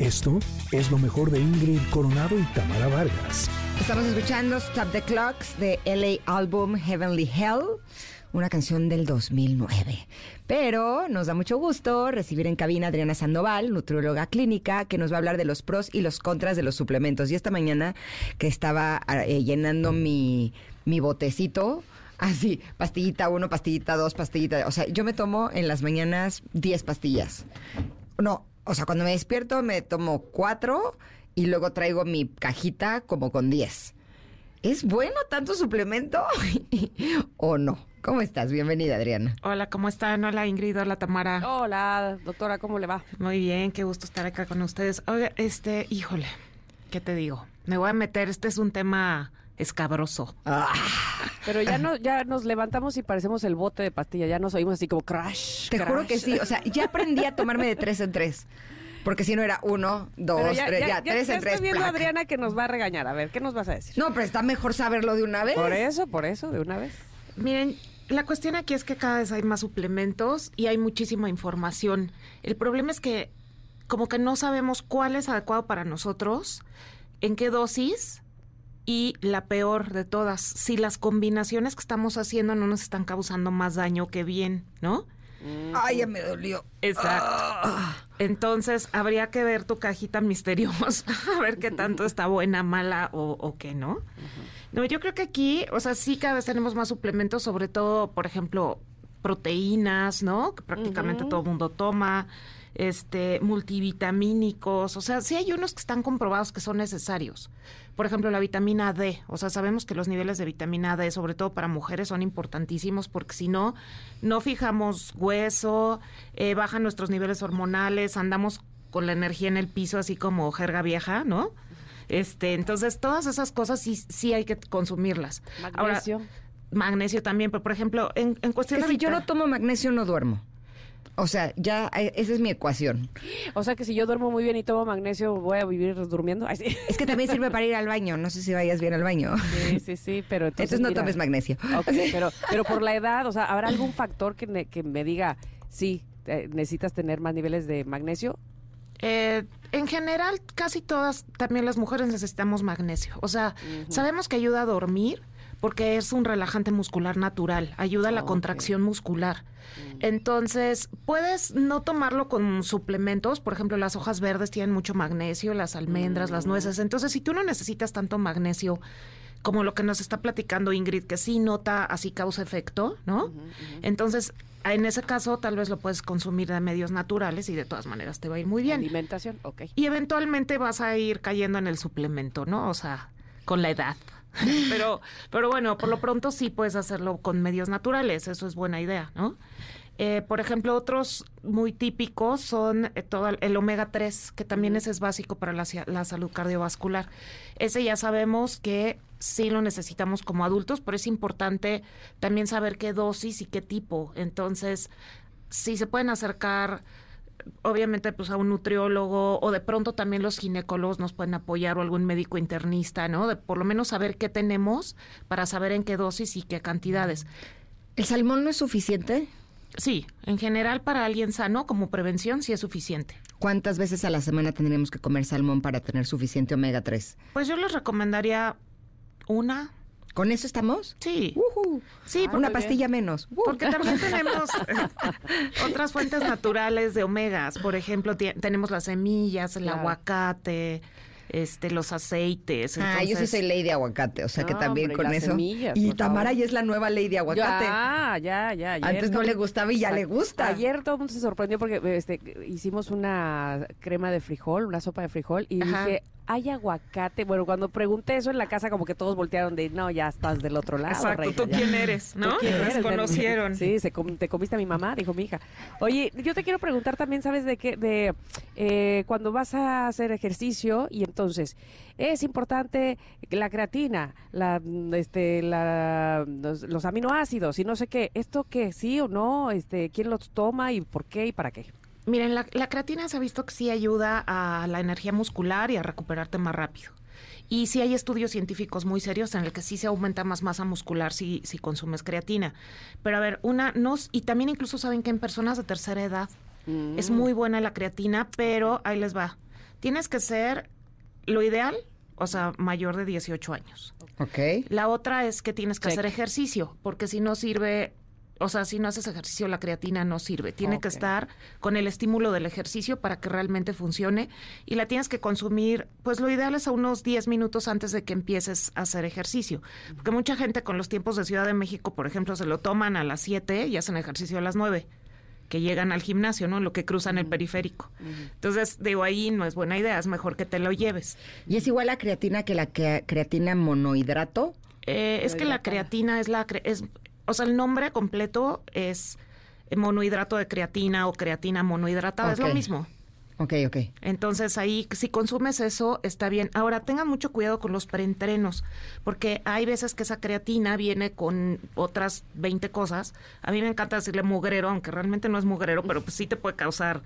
Esto es lo mejor de Ingrid Coronado y Tamara Vargas. Estamos escuchando Stop the Clocks de LA Album Heavenly Hell, una canción del 2009. Pero nos da mucho gusto recibir en cabina a Adriana Sandoval, nutrióloga clínica, que nos va a hablar de los pros y los contras de los suplementos. Y esta mañana que estaba eh, llenando mi, mi botecito, así, pastillita 1, pastillita 2, pastillita. O sea, yo me tomo en las mañanas 10 pastillas. No, o sea, cuando me despierto me tomo 4 y luego traigo mi cajita como con 10. ¿Es bueno tanto suplemento o no? ¿Cómo estás? Bienvenida, Adriana. Hola, ¿cómo están? Hola, Ingrid. Hola, Tamara. Hola, doctora, ¿cómo le va? Muy bien, qué gusto estar acá con ustedes. Oiga, este, híjole, ¿qué te digo? Me voy a meter, este es un tema escabroso. Ah. Pero ya no, ya nos levantamos y parecemos el bote de pastilla, ya nos oímos así como crash. Te juro que sí, o sea, ya aprendí a tomarme de tres en tres. Porque si no era uno, dos, ya, tres, ya, tres ya en tres. Estoy viendo a. Adriana que nos va a regañar. A ver, ¿qué nos vas a decir? No, pero está mejor saberlo de una vez. Por eso, por eso, de una vez. Miren, la cuestión aquí es que cada vez hay más suplementos y hay muchísima información. El problema es que como que no sabemos cuál es adecuado para nosotros, en qué dosis y la peor de todas, si las combinaciones que estamos haciendo no nos están causando más daño que bien, ¿no? Ay, ya me dolió. Exacto. Ah. Entonces, habría que ver tu cajita misteriosa, a ver qué tanto está buena, mala o, o qué no. No, yo creo que aquí, o sea, sí cada vez tenemos más suplementos, sobre todo, por ejemplo, proteínas, ¿no? Que prácticamente todo el mundo toma, este, multivitamínicos, o sea, sí hay unos que están comprobados que son necesarios. Por ejemplo, la vitamina D, o sea, sabemos que los niveles de vitamina D, sobre todo para mujeres, son importantísimos porque si no, no fijamos hueso, eh, bajan nuestros niveles hormonales, andamos con la energía en el piso así como jerga vieja, ¿no? Este, entonces todas esas cosas sí, sí hay que consumirlas. Magnesio. Ahora, magnesio también, pero por ejemplo, en, en cuestión Que de si yo no tomo magnesio, no duermo. O sea, ya, eh, esa es mi ecuación. O sea que si yo duermo muy bien y tomo magnesio, voy a vivir durmiendo. Ay, sí. Es que también sirve para ir al baño. No sé si vayas bien al baño. Sí, sí, sí, pero entonces. Entonces no mira. tomes magnesio. Ok, pero, pero por la edad, o sea, ¿habrá algún factor que, ne- que me diga, sí, necesitas tener más niveles de magnesio? Eh, en general, casi todas, también las mujeres necesitamos magnesio. O sea, sabemos que ayuda a dormir porque es un relajante muscular natural, ayuda a la contracción muscular. Entonces, puedes no tomarlo con suplementos, por ejemplo, las hojas verdes tienen mucho magnesio, las almendras, las nueces. Entonces, si tú no necesitas tanto magnesio como lo que nos está platicando Ingrid, que sí nota así causa efecto, ¿no? Entonces, en ese caso, tal vez lo puedes consumir de medios naturales y de todas maneras te va a ir muy bien. Alimentación, ok. Y eventualmente vas a ir cayendo en el suplemento, ¿no? O sea, con la edad. pero, pero bueno, por lo pronto sí puedes hacerlo con medios naturales, eso es buena idea, ¿no? Eh, por ejemplo, otros muy típicos son eh, todo el- omega 3, que también ese es básico para la, la salud cardiovascular. Ese ya sabemos que sí lo necesitamos como adultos, pero es importante también saber qué dosis y qué tipo. Entonces, si se pueden acercar obviamente pues a un nutriólogo o de pronto también los ginecólogos nos pueden apoyar o algún médico internista, ¿no? De por lo menos saber qué tenemos para saber en qué dosis y qué cantidades. ¿El salmón no es suficiente? Sí, en general para alguien sano como prevención sí es suficiente. ¿Cuántas veces a la semana tendríamos que comer salmón para tener suficiente omega 3? Pues yo les recomendaría una, ¿Con eso estamos? sí. Sí, Una muy pastilla menos. Uh. Porque también tenemos otras fuentes naturales de omegas. Por ejemplo, tenemos las semillas, el Claro. aguacate, este, los aceites. Ah, yo sí soy ley de aguacate, o sea que No, también hombre, con eso. semillas, y Tamara ya es la nueva ley de aguacate. Ya, ya, ya. ayer Antes no todo- le gustaba y ya le gusta. Ayer todo el mundo se sorprendió porque este, hicimos una crema de frijol, una sopa de frijol, y Ajá. dije, ¿hay aguacate? Bueno, cuando pregunté eso en la casa, como que todos voltearon de, no, ya estás del otro lado. Exacto, reina, ¿tú ya". quién eres? ¿Tú ¿No? quién eres? Desconocieron. Sí, se com- te comiste a mi mamá, dijo mi hija. Oye, yo te quiero preguntar también, ¿sabes de qué? De eh, cuando vas a hacer ejercicio y entonces es importante la creatina, la, este, la, los, los aminoácidos y no sé qué. ¿Esto qué? ¿Sí o no? Este, ¿Quién los toma y por qué y para qué? Miren, la, la creatina se ha visto que sí ayuda a la energía muscular y a recuperarte más rápido. Y sí hay estudios científicos muy serios en el que sí se aumenta más masa muscular si, si consumes creatina. Pero a ver, una, no, y también incluso saben que en personas de tercera edad es muy buena la creatina, pero ahí les va. Tienes que ser lo ideal, o sea, mayor de 18 años. Ok. La otra es que tienes que Check. hacer ejercicio, porque si no sirve, o sea, si no haces ejercicio, la creatina no sirve. Tiene que estar con el estímulo del ejercicio para que realmente funcione y la tienes que consumir, pues lo ideal es a unos 10 minutos antes de que empieces a hacer ejercicio. Porque mucha gente con los tiempos de Ciudad de México, por ejemplo, se lo toman a las 7 y hacen ejercicio a las 9 que llegan al gimnasio, ¿no? Lo que cruzan el periférico. Entonces, digo, ahí no es buena idea, es mejor que te lo lleves. ¿Y es igual la creatina que la que- creatina monohidrato? Eh, es que la creatina es la... cre- es, o sea, el nombre completo es monohidrato de creatina o creatina monohidratada, es lo mismo. Ok, ok. Entonces ahí, si consumes eso, está bien. Ahora, tengan mucho cuidado con los preentrenos, porque hay veces que esa creatina viene con otras 20 cosas. A mí me encanta decirle mugrero, aunque realmente no es mugrero, pero pues sí te puede causar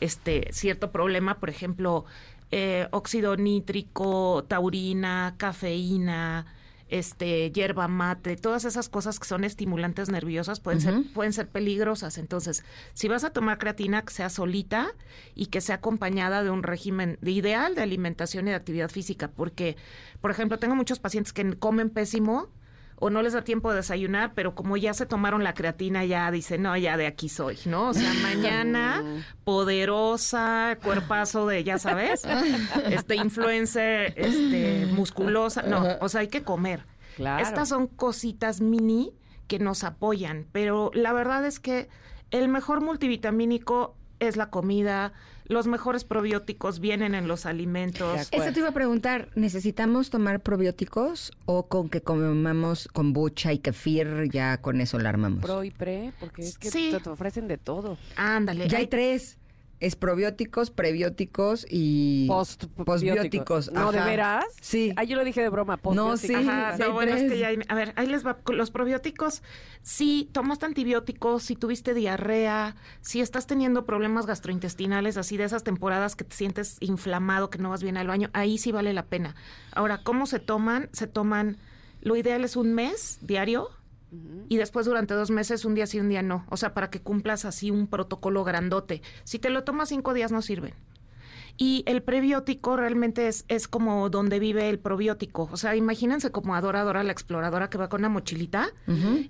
este cierto problema. Por ejemplo, eh, óxido nítrico, taurina, cafeína, este, hierba mate, todas esas cosas que son estimulantes nerviosas pueden ser, pueden ser peligrosas. Entonces, si vas a tomar creatina, que sea solita y que sea acompañada de un régimen de ideal de alimentación y de actividad física, porque, por ejemplo, tengo muchos pacientes que comen pésimo o no les da tiempo de desayunar, pero como ya se tomaron la creatina, ya dicen, no, ya de aquí soy, ¿no? O sea, mañana poderosa, cuerpazo de, ya sabes, este influencer, este musculosa, no, o sea, hay que comer. Claro. Estas son cositas mini que nos apoyan, pero la verdad es que el mejor multivitamínico es la comida, los mejores probióticos vienen en los alimentos. Eso te iba a preguntar, ¿necesitamos tomar probióticos o con que comamos kombucha y kefir ya con eso la armamos? Pro y pre, porque es que Sí. te, te ofrecen de todo. Ándale. ya hay hay- tres. Es probióticos, prebióticos y Post postbióticos. No, ¿de Ajá. veras? Sí. Ah, yo lo dije de broma. No, sí. postbióticos. Ajá, sí hay no, bueno, es tres. que ya hay- a ver, ahí les va. Con Los probióticos, si tomaste antibióticos, si tuviste diarrea, si estás teniendo problemas gastrointestinales, así de esas temporadas que te sientes inflamado, que no vas bien al baño, ahí sí vale la pena. Ahora, ¿cómo se toman? Se toman, lo ideal es un mes diario. Y después durante dos meses, un día sí, un día no. O sea, para que cumplas así un protocolo grandote. Si te lo tomas cinco días, no sirven. Y el prebiótico realmente es, es como donde vive el probiótico. O sea, imagínense como Adora Dora la exploradora que va con una mochilita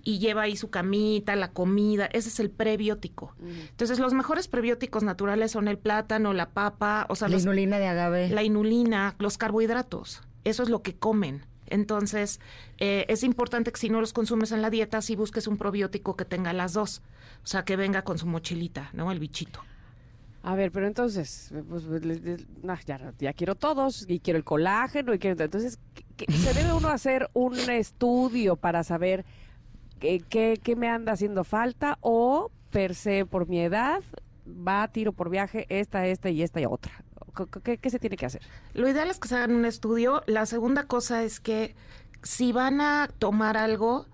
y lleva ahí su camita, la comida. Ese es el prebiótico. Entonces, los mejores prebióticos naturales son el plátano, la papa, o sea, La los- inulina de agave. la inulina, los carbohidratos. Eso es lo que comen. Entonces, eh, es importante que si no los consumes en la dieta, sí busques un probiótico que tenga las dos. O sea, que venga con su mochilita, ¿no? El bichito. A ver, pero entonces, pues, nah, ya, ya quiero todos y quiero el colágeno y quiero... Entonces, ¿qué- ¿se debe uno hacer un estudio para saber qué, qué me anda haciendo falta o per se por mi edad va tiro por viaje esta, esta y esta y otra? ¿Qué, se tiene que hacer? Lo ideal es que se hagan un estudio. La segunda cosa es que si van a tomar algo,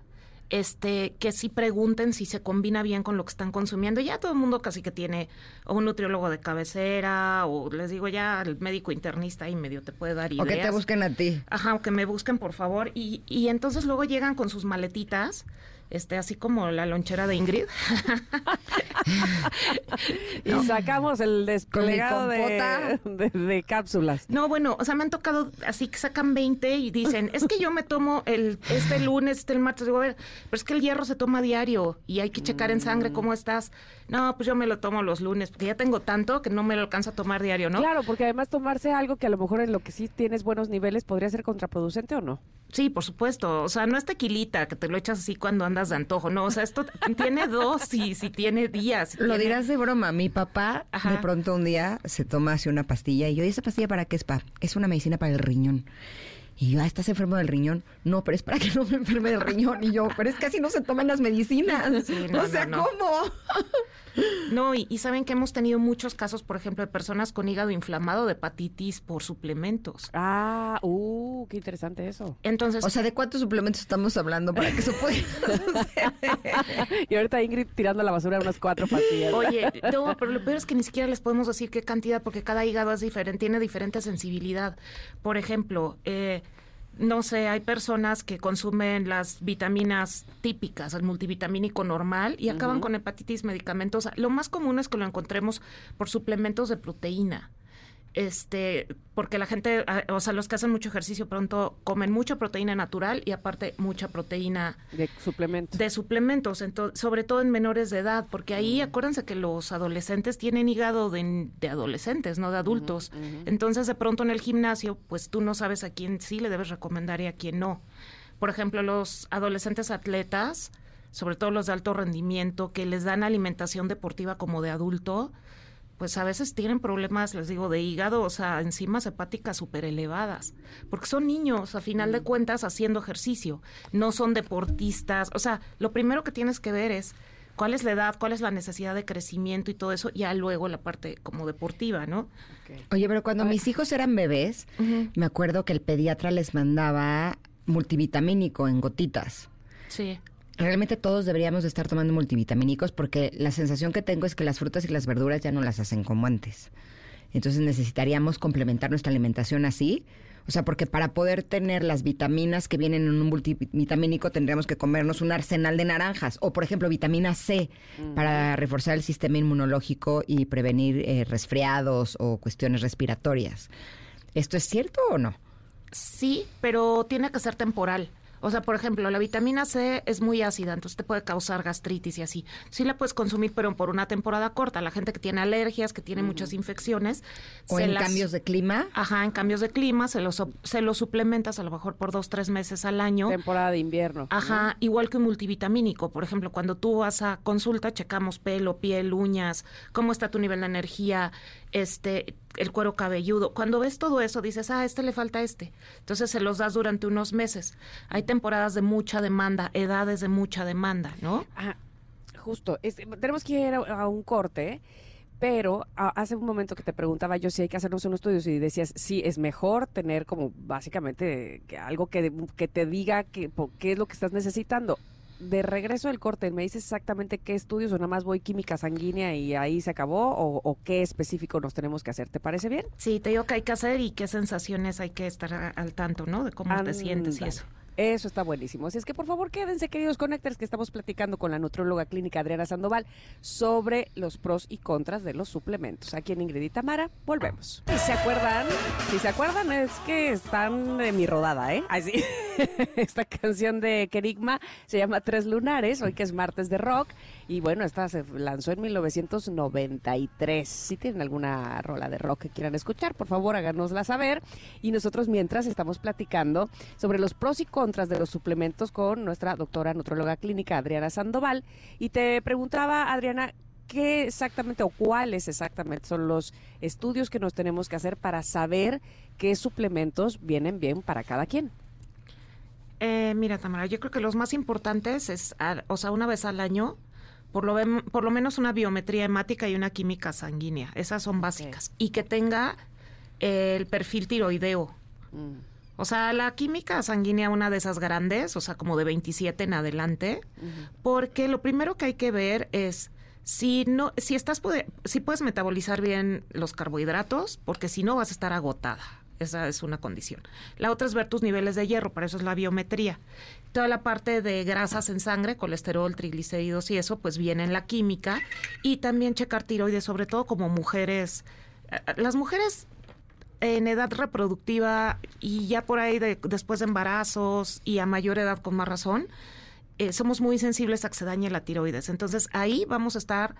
este, que sí pregunten si se combina bien con lo que están consumiendo. Ya todo el mundo casi que tiene o un nutriólogo de cabecera o les digo ya el médico internista y medio te puede dar o ideas. que te busquen a ti. Ajá, o que me busquen, por favor. Y, y entonces luego llegan con sus maletitas, este, así como la lonchera de Ingrid. Y sacamos el desplegado de, de- de cápsulas. No, bueno, o sea, me han tocado así que sacan 20 y dicen, es que yo me tomo el este lunes, este el martes. Digo, a ver, pero es que el hierro se toma diario y hay que checar en sangre cómo estás. No, pues yo me lo tomo los lunes, porque ya tengo tanto que no me lo alcanzo a tomar diario, ¿no? Claro, porque además tomarse algo que a lo mejor en lo que sí tienes buenos niveles podría ser contraproducente o no. Sí, por supuesto. O sea, no es tequilita que te lo echas así cuando andas de antojo, no. O sea, esto tiene dosis y tiene días. Lo tiene- dirás de broma. Mi papá Ajá. de pronto un día se toma así una pastilla y yo, ¿y esa pastilla para qué es, pa? Es una medicina para el riñón. Y yo, ah, ¿estás enfermo del riñón? No, pero es para que no me enferme del riñón. Y yo, pero es que así no se toman las medicinas. Sí, no, o sea, no, no. ¿cómo? No, y, y saben que hemos tenido muchos casos, por ejemplo, de personas con hígado inflamado de hepatitis por suplementos. Ah, uh, qué interesante eso. Entonces, O sea, ¿de cuántos suplementos estamos hablando para que eso pueda? Y ahorita Ingrid tirando a la basura unas cuatro pastillas. Oye, no, pero lo peor es que ni siquiera les podemos decir qué cantidad, porque cada hígado es diferente, tiene diferente sensibilidad. Por ejemplo, eh, no sé, hay personas que consumen las vitaminas típicas, el multivitamínico normal, y acaban con hepatitis medicamentosa. Lo más común es que lo encontremos por suplementos de proteína. Este, porque la gente, ah, o sea, los que hacen mucho ejercicio pronto comen mucha proteína natural y aparte mucha proteína De suplementos. de suplementos, ento- sobre todo en menores de edad, porque ahí acuérdense que los adolescentes tienen hígado de, de adolescentes, no de adultos. Entonces, de pronto en el gimnasio, pues tú no sabes a quién sí le debes recomendar y a quién no. Por ejemplo, los adolescentes atletas, sobre todo los de alto rendimiento, que les dan alimentación deportiva como de adulto, pues a veces tienen problemas, les digo, de hígado, o sea, enzimas hepáticas súper elevadas, porque son niños, a final de cuentas, haciendo ejercicio, no son deportistas, o sea, lo primero que tienes que ver es cuál es la edad, cuál es la necesidad de crecimiento y todo eso, ya luego la parte como deportiva, ¿no? Oye, pero cuando mis hijos eran bebés, me acuerdo que el pediatra les mandaba multivitamínico en gotitas. Sí. Realmente todos deberíamos de estar tomando multivitamínicos porque la sensación que tengo es que las frutas y las verduras ya no las hacen como antes. Entonces necesitaríamos complementar nuestra alimentación así. O sea, porque para poder tener las vitaminas que vienen en un multivitamínico tendríamos que comernos un arsenal de naranjas. O, por ejemplo, vitamina C para reforzar el sistema inmunológico y prevenir eh, resfriados o cuestiones respiratorias. ¿Esto es cierto o no? Sí, pero tiene que ser temporal. O sea, por ejemplo, la vitamina C es muy ácida, entonces te puede causar gastritis y así. Sí la puedes consumir, pero por una temporada corta. La gente que tiene alergias, que tiene muchas infecciones. ¿O se en las- cambios de clima? Ajá, en cambios de clima, se los, sup- se los suplementas a lo mejor por dos, tres meses al año. Temporada de invierno. Ajá, igual que un multivitamínico. Por ejemplo, cuando tú vas a consulta, checamos pelo, piel, uñas, cómo está tu nivel de energía, este, el cuero cabelludo. Cuando ves todo eso, dices, ah, a este le falta este. Entonces se los das durante unos meses. Hay temporadas de mucha demanda, edades de mucha demanda, ¿no? Ah, justo. Es- tenemos que ir a, un corte, pero a- hace un momento que te preguntaba yo si hay que hacernos unos estudios y decías, sí, es mejor tener como básicamente algo que, que te diga que, po- qué es lo que estás necesitando. De regreso del corte, ¿me dices exactamente qué estudios o nada más voy química sanguínea y ahí se acabó? ¿O, o qué específico nos tenemos que hacer? ¿Te parece bien? Sí, te digo qué hay que hacer y qué sensaciones hay que estar al tanto, ¿no? De cómo te sientes y eso. Eso está buenísimo. Así es que por favor quédense, queridos connectors, que estamos platicando con la nutróloga clínica Adriana Sandoval sobre los pros y contras de los suplementos. Aquí en Ingrid y Tamara, volvemos. Si se acuerdan, si se acuerdan, es que están de mi rodada, ¿eh? Así. Esta canción de Kerigma se llama Tres Lunares, hoy que es martes de rock. Y bueno, esta se lanzó en 1993. Si tienen alguna rola de rock que quieran escuchar, por favor háganosla saber. Y nosotros mientras estamos platicando sobre los pros y contras de los suplementos con nuestra doctora nutróloga clínica Adriana Sandoval. Y te preguntaba, Adriana, ¿qué exactamente o cuáles exactamente son los estudios que nos tenemos que hacer para saber qué suplementos vienen bien para cada quien? Eh, mira, Tamara, yo creo que los más importantes es, o sea, una vez al año, por lo, por lo menos una biometría hemática y una química sanguínea. Esas son básicas. Y que tenga el perfil tiroideo. O sea, la química sanguínea, una de esas grandes, o sea, como de 27 en adelante, porque lo primero que hay que ver es si no, si estás si puedes metabolizar bien los carbohidratos, porque si no vas a estar agotada. Esa es una condición. La otra es ver tus niveles de hierro, para eso es la biometría. Toda la parte de grasas en sangre, colesterol, triglicéridos y eso, pues viene en la química. Y también checar tiroides, sobre todo como mujeres. eh, Las mujeres en edad reproductiva y ya por ahí de- después de embarazos y a mayor edad con más razón, eh, somos muy sensibles a que se dañe la tiroides. Entonces ahí vamos a estar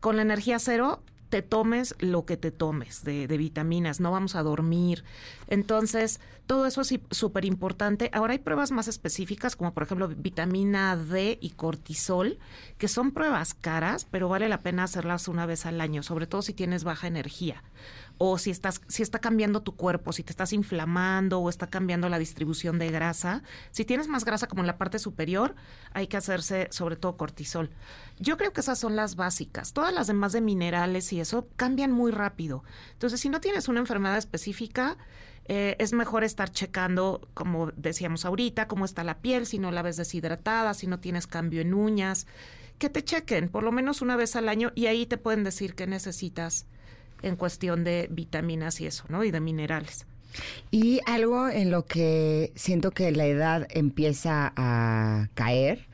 con la energía cero, te tomes lo que te tomes de, vitaminas, no vamos a dormir. Entonces, todo eso es súper importante. Ahora hay pruebas más específicas, como por ejemplo vitamina D y cortisol, que son pruebas caras, pero vale la pena hacerlas una vez al año, sobre todo si tienes baja energía o si estás si está cambiando tu cuerpo, si te estás inflamando o está cambiando la distribución de grasa. Si tienes más grasa como en la parte superior, hay que hacerse sobre todo cortisol. Yo creo que esas son las básicas. Todas las demás de minerales y eso cambian muy rápido. Entonces, si no tienes una enfermedad específica, eh, es mejor estar checando, como decíamos ahorita, cómo está la piel, si no la ves deshidratada, si no tienes cambio en uñas, que te chequen por lo menos una vez al año y ahí te pueden decir qué necesitas en cuestión de vitaminas y eso, ¿no? Y de minerales. Y algo en lo que siento que la edad empieza a caer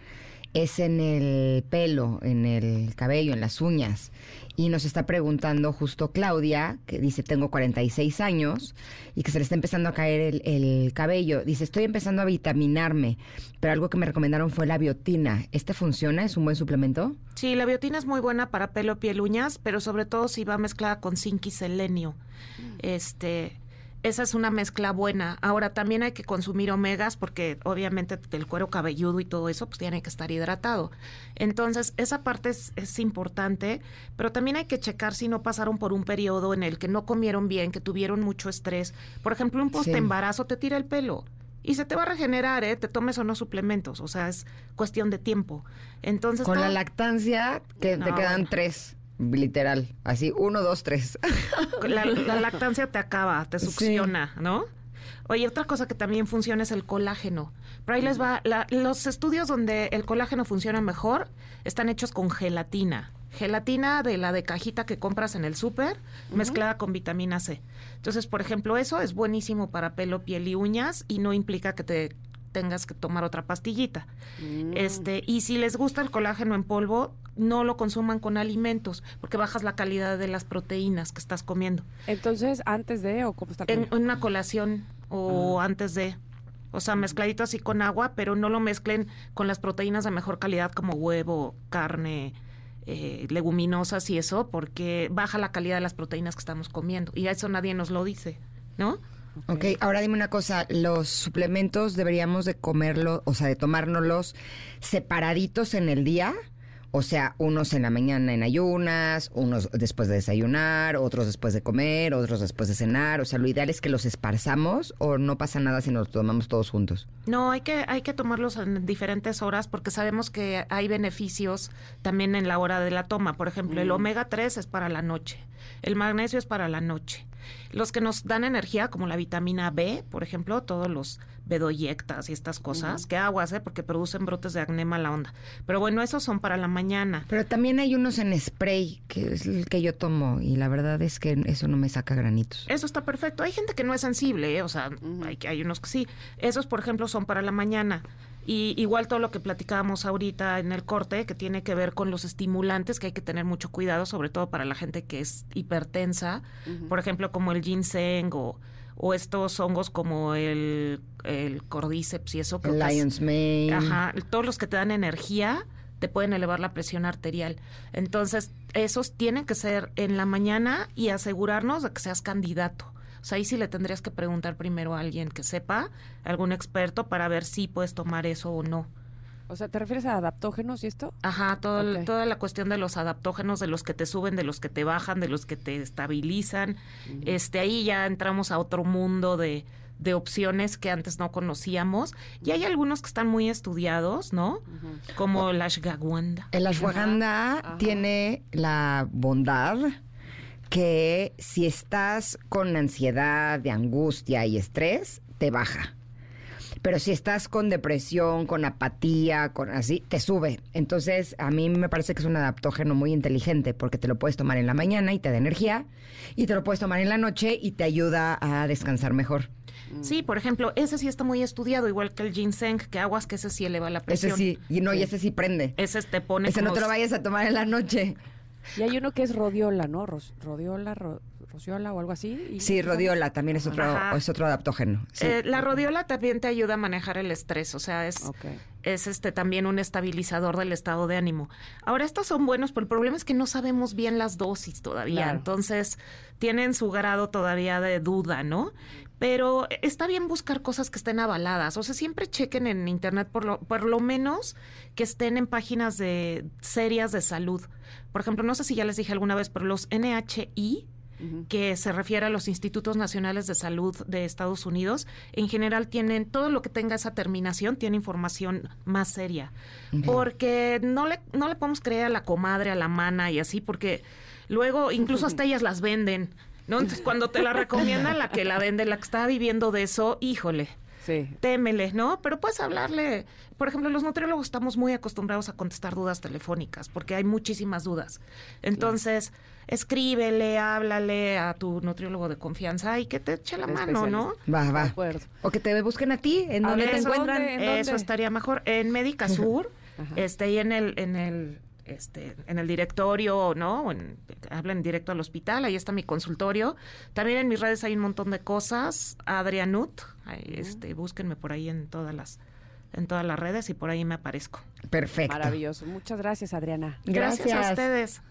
es en el pelo, en el cabello, en las uñas. Y nos está preguntando justo Claudia, que dice, tengo 46 años y que se le está empezando a caer el, el cabello. Dice, estoy empezando a vitaminarme, pero algo que me recomendaron fue la biotina. ¿Este funciona? ¿Es un buen suplemento? Sí, la biotina es muy buena para pelo, piel, uñas, pero sobre todo si va mezclada con zinc y selenio. Este, esa es una mezcla buena. Ahora también hay que consumir omegas porque obviamente el cuero cabelludo y todo eso pues tiene que estar hidratado. Entonces esa parte es, es importante, pero también hay que checar si no pasaron por un periodo en el que no comieron bien, que tuvieron mucho estrés. Por ejemplo, un post embarazo te tira el pelo. Y se te va a regenerar, ¿eh? Te tomes o no suplementos. O sea, es cuestión de tiempo. Entonces. Con la lactancia, que te quedan tres, literal. Así, uno, dos, tres. la, la lactancia te acaba, te Sí. succiona, ¿no? Oye, otra cosa que también funciona es el colágeno. Pero ahí les va, la- los estudios donde el colágeno funciona mejor están hechos con gelatina. Gelatina de la de cajita que compras en el súper, mezclada con vitamina C. Entonces, por ejemplo, eso es buenísimo para pelo, piel y uñas y no implica que te tengas que tomar otra pastillita. Este, y si les gusta el colágeno en polvo, no lo consuman con alimentos, porque bajas la calidad de las proteínas que estás comiendo. Entonces, antes de o cómo está el En una colación o antes de. O sea, mezcladito así con agua, pero no lo mezclen con las proteínas de mejor calidad como huevo, carne, eh, leguminosas y eso, porque baja la calidad de las proteínas que estamos comiendo. Y eso nadie nos lo dice, ¿no? Ok, ahora dime una cosa, los suplementos deberíamos de comerlos, o sea, de tomárnoslos separaditos en el día, o sea, unos en la mañana en ayunas, unos después de desayunar, otros después de comer, otros después de cenar, o sea, lo ideal es que los esparzamos o no pasa nada si nos los tomamos todos juntos. No, hay que, hay que tomarlos en diferentes horas porque sabemos que hay beneficios también en la hora de la toma. Por ejemplo, el omega 3 es para la noche, el magnesio es para la noche. Los que nos dan energía, como la vitamina B, por ejemplo, todos los bedoyectas y estas cosas, que aguas, ¿eh? porque producen brotes de acné mala onda. Pero bueno, esos son para la mañana. Pero también hay unos en spray, que es el que yo tomo, y la verdad es que eso no me saca granitos. Eso está perfecto. Hay gente que no es sensible, ¿eh? o sea, hay, hay unos que sí. Esos, por ejemplo, son para la mañana. Y igual todo lo que platicábamos ahorita en el corte, que tiene que ver con los estimulantes, que hay que tener mucho cuidado, sobre todo para la gente que es hipertensa, por ejemplo, como el ginseng o, o estos hongos como el, el cordyceps y eso. que es- Lion's Mane. Ajá, todos los que te dan energía te pueden elevar la presión arterial. Entonces, esos tienen que ser en la mañana y asegurarnos de que seas candidato. O sea, ahí sí le tendrías que preguntar primero a alguien que sepa, algún experto, para ver si puedes tomar eso o no. O sea, ¿te refieres a adaptógenos y esto? Ajá, todo el- Ok. toda la cuestión de los adaptógenos, de los que te suben, de los que te bajan, de los que te estabilizan. Este, ahí ya entramos a otro mundo de, de opciones que antes no conocíamos. Y hay algunos que están muy estudiados, ¿no? Como la ashwagandha. El ashwagandha Ajá. tiene la bondad que si estás con ansiedad, de angustia y estrés, te baja. Pero si estás con depresión, con apatía, con así, te sube. Entonces, a mí me parece que es un adaptógeno muy inteligente porque te lo puedes tomar en la mañana y te da energía, y te lo puedes tomar en la noche y te ayuda a descansar mejor. Sí, por ejemplo, ese sí está muy estudiado, igual que el ginseng, que aguas que ese sí eleva la presión. Ese sí, y no, y ese sí prende. Ese te pone Ese no te lo vayas a tomar en la noche. Y hay uno que es rodiola, ¿no? Ros- rodiola, ro- rociola o algo así. y- Sí, rodiola también es otro, Ajá. es otro adaptógeno. Sí. Eh, la rodiola también te ayuda a manejar el estrés, o sea, es, Ok. es este también un estabilizador del estado de ánimo. Ahora, estos son buenos, pero el problema es que no sabemos bien las dosis todavía, Claro. entonces tienen su grado todavía de duda, ¿no? Pero está bien buscar cosas que estén avaladas, o sea, siempre chequen en internet por lo, por lo menos que estén en páginas de serias de salud. Por ejemplo, no sé si ya les dije alguna vez, pero los NHI, que se refiere a los institutos nacionales de salud de Estados Unidos, en general tienen todo lo que tenga esa terminación tiene información más seria, porque no le no le podemos creer a la comadre, a la mana y así, porque luego incluso hasta ellas las venden, ¿no? Entonces cuando te la recomiendan la que la vende, la que está viviendo de eso, híjole Sí. témele, ¿no? Pero puedes hablarle. Por ejemplo, los nutriólogos estamos muy acostumbrados a contestar dudas telefónicas porque hay muchísimas dudas. Entonces, escríbele, háblale a tu nutriólogo de confianza y que te eche la El mano, ¿no? Va, De va. acuerdo. O que te busquen a ti, en A donde ver, te ¿eso encuentran. dónde? ¿En Eso dónde? estaría mejor. En Médica Sur, Este, y en el, en el, este, en el directorio, ¿no? En, hablan directo al hospital, ahí está mi consultorio. También en mis redes hay un montón de cosas. Adrianut, ahí, este, búsquenme por ahí en todas las en todas las redes y por ahí me aparezco. Perfecto. Maravilloso. Muchas gracias, Adriana. Gracias, Gracias. a ustedes.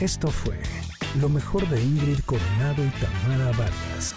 Esto fue lo mejor de Ingrid Coronado y Tamara Vargas.